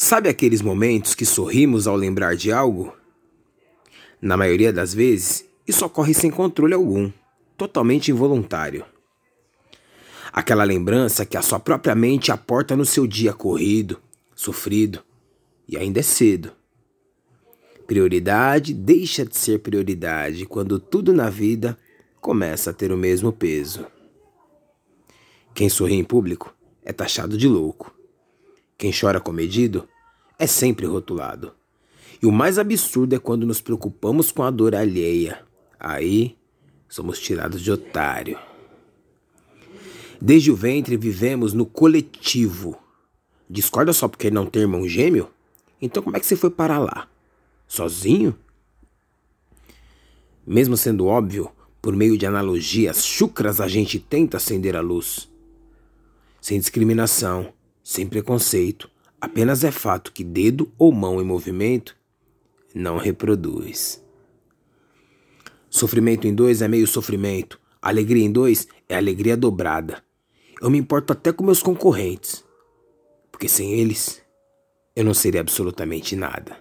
Sabe aqueles momentos que sorrimos ao lembrar de algo? Na maioria das vezes, isso ocorre sem controle algum, totalmente involuntário. Aquela lembrança que a sua própria mente aporta no seu dia corrido, sofrido, e ainda é cedo. Prioridade deixa de ser prioridade quando tudo na vida começa a ter o mesmo peso. Quem sorri em público é taxado de louco. Quem chora comedido é sempre rotulado. E o mais absurdo é quando nos preocupamos com a dor alheia. Aí somos tirados de otário. Desde o ventre vivemos no coletivo. Discorda só porque não tem irmão gêmeo? Então como é que você foi parar lá? Sozinho? Mesmo sendo óbvio, por meio de analogias chucras a gente tenta acender a luz. Sem discriminação, sem preconceito. Apenas é fato que dedo ou mão em movimento não reproduz. Sofrimento em dois é meio sofrimento. Alegria em dois é alegria dobrada. Eu me importo até com meus concorrentes, porque sem eles eu não seria absolutamente nada.